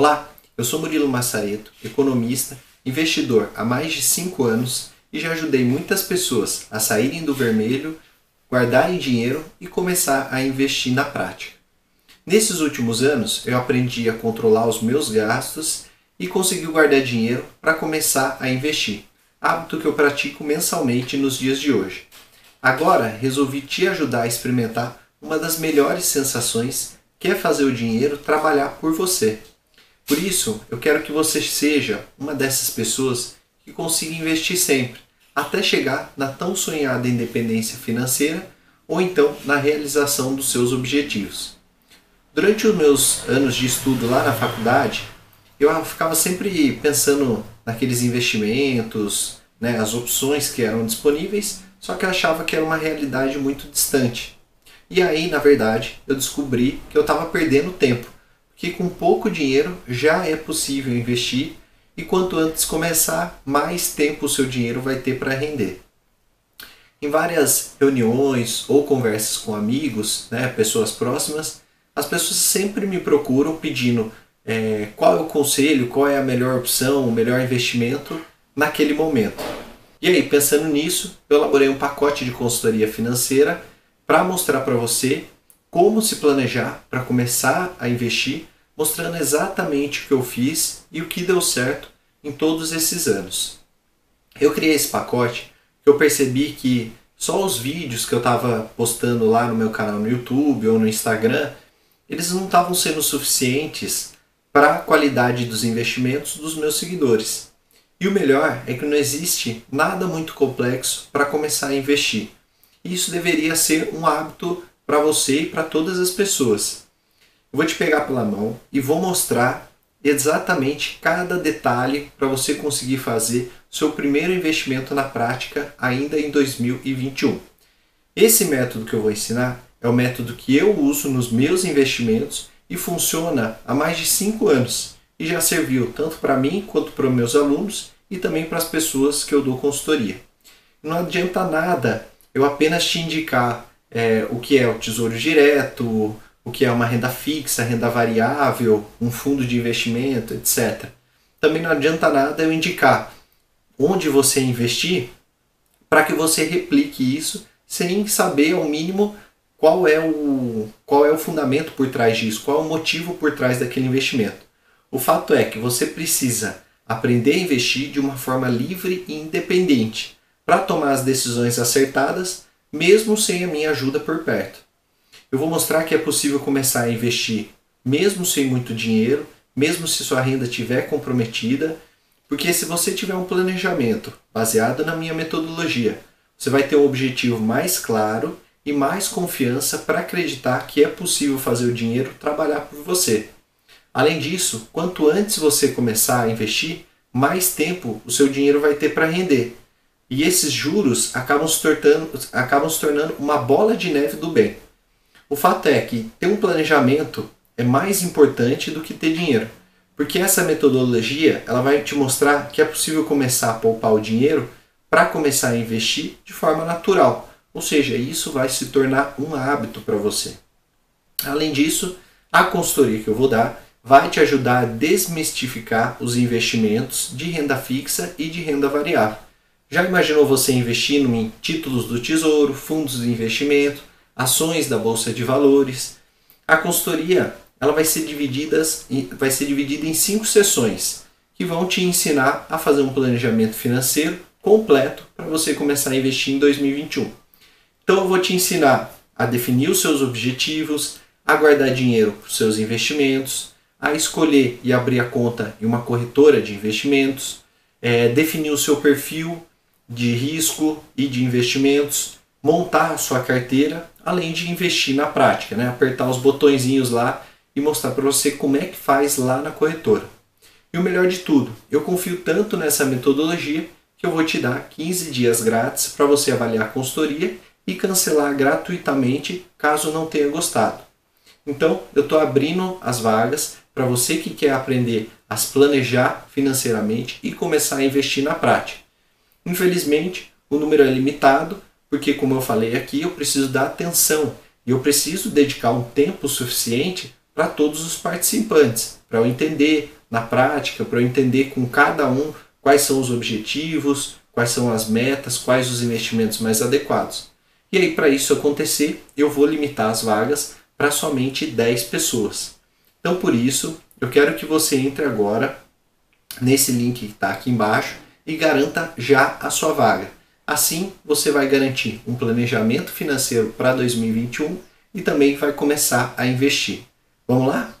Olá, eu sou Murilo Massareto, economista, investidor há mais de 5 anos e já ajudei muitas pessoas a saírem do vermelho, guardarem dinheiro e começar a investir na prática. Nesses últimos anos, eu aprendi a controlar os meus gastos e consegui guardar dinheiro para começar a investir, hábito que eu pratico mensalmente nos dias de hoje. Agora, resolvi te ajudar a experimentar uma das melhores sensações que é fazer o dinheiro trabalhar por você. Por isso, eu quero que você seja uma dessas pessoas que consiga investir sempre, até chegar na tão sonhada independência financeira ou então na realização dos seus objetivos. Durante os meus anos de estudo lá na faculdade, eu ficava sempre pensando naqueles investimentos, né, as opções que eram disponíveis, só que eu achava que era uma realidade muito distante. E aí, na verdade, eu descobri que eu estava perdendo tempo que com pouco dinheiro já é possível investir e quanto antes começar, mais tempo o seu dinheiro vai ter para render. Em várias reuniões ou conversas com amigos, né, pessoas próximas, as pessoas sempre me procuram pedindo é, qual é o conselho, qual é a melhor opção, o melhor investimento naquele momento. E aí, pensando nisso, eu elaborei um pacote de consultoria financeira para mostrar para você como se planejar para começar a investir, mostrando exatamente o que eu fiz e o que deu certo em todos esses anos. Eu criei esse pacote que eu percebi que só os vídeos que eu estava postando lá no meu canal no YouTube ou no Instagram, eles não estavam sendo suficientes para a qualidade dos investimentos dos meus seguidores. E o melhor é que não existe nada muito complexo para começar a investir. Isso deveria ser um hábito para você e para todas as pessoas. Eu vou te pegar pela mão e vou mostrar exatamente cada detalhe para você conseguir fazer seu primeiro investimento na prática ainda em 2021. Esse método que eu vou ensinar é o método que eu uso nos meus investimentos e funciona há mais de 5 anos e já serviu tanto para mim quanto para meus alunos e também para as pessoas que eu dou consultoria. Não adianta nada eu apenas te indicar é, o que é o tesouro direto, o que é uma renda fixa, renda variável, um fundo de investimento, etc. Também não adianta nada eu indicar onde você investir para que você replique isso sem saber ao mínimo qual é o qual é o fundamento por trás disso, qual é o motivo por trás daquele investimento. O fato é que você precisa aprender a investir de uma forma livre e independente para tomar as decisões acertadas mesmo sem a minha ajuda por perto. Eu vou mostrar que é possível começar a investir mesmo sem muito dinheiro, mesmo se sua renda estiver comprometida, porque se você tiver um planejamento baseado na minha metodologia, você vai ter um objetivo mais claro e mais confiança para acreditar que é possível fazer o dinheiro trabalhar por você. Além disso, quanto antes você começar a investir, mais tempo o seu dinheiro vai ter para render e esses juros acabam se, tornando, acabam se tornando uma bola de neve do bem. O fato é que ter um planejamento é mais importante do que ter dinheiro, porque essa metodologia ela vai te mostrar que é possível começar a poupar o dinheiro para começar a investir de forma natural, ou seja, isso vai se tornar um hábito para você. Além disso, a consultoria que eu vou dar vai te ajudar a desmistificar os investimentos de renda fixa e de renda variável já imaginou você investindo em títulos do Tesouro, fundos de investimento, ações da Bolsa de Valores? A consultoria ela vai ser, dividida, vai ser dividida em cinco sessões que vão te ensinar a fazer um planejamento financeiro completo para você começar a investir em 2021. Então eu vou te ensinar a definir os seus objetivos, a guardar dinheiro para os seus investimentos, a escolher e abrir a conta em uma corretora de investimentos, é, definir o seu perfil de risco e de investimentos, montar a sua carteira, além de investir na prática, né? apertar os botõezinhos lá e mostrar para você como é que faz lá na corretora. E o melhor de tudo, eu confio tanto nessa metodologia que eu vou te dar 15 dias grátis para você avaliar a consultoria e cancelar gratuitamente caso não tenha gostado. Então, eu estou abrindo as vagas para você que quer aprender a se planejar financeiramente e começar a investir na prática. Infelizmente, o número é limitado, porque, como eu falei aqui, eu preciso dar atenção e eu preciso dedicar um tempo suficiente para todos os participantes, para eu entender na prática, para eu entender com cada um quais são os objetivos, quais são as metas, quais os investimentos mais adequados. E aí, para isso acontecer, eu vou limitar as vagas para somente 10 pessoas. Então, por isso, eu quero que você entre agora nesse link que está aqui embaixo e garanta já a sua vaga. Assim, você vai garantir um planejamento financeiro para 2021 e também vai começar a investir. Vamos lá?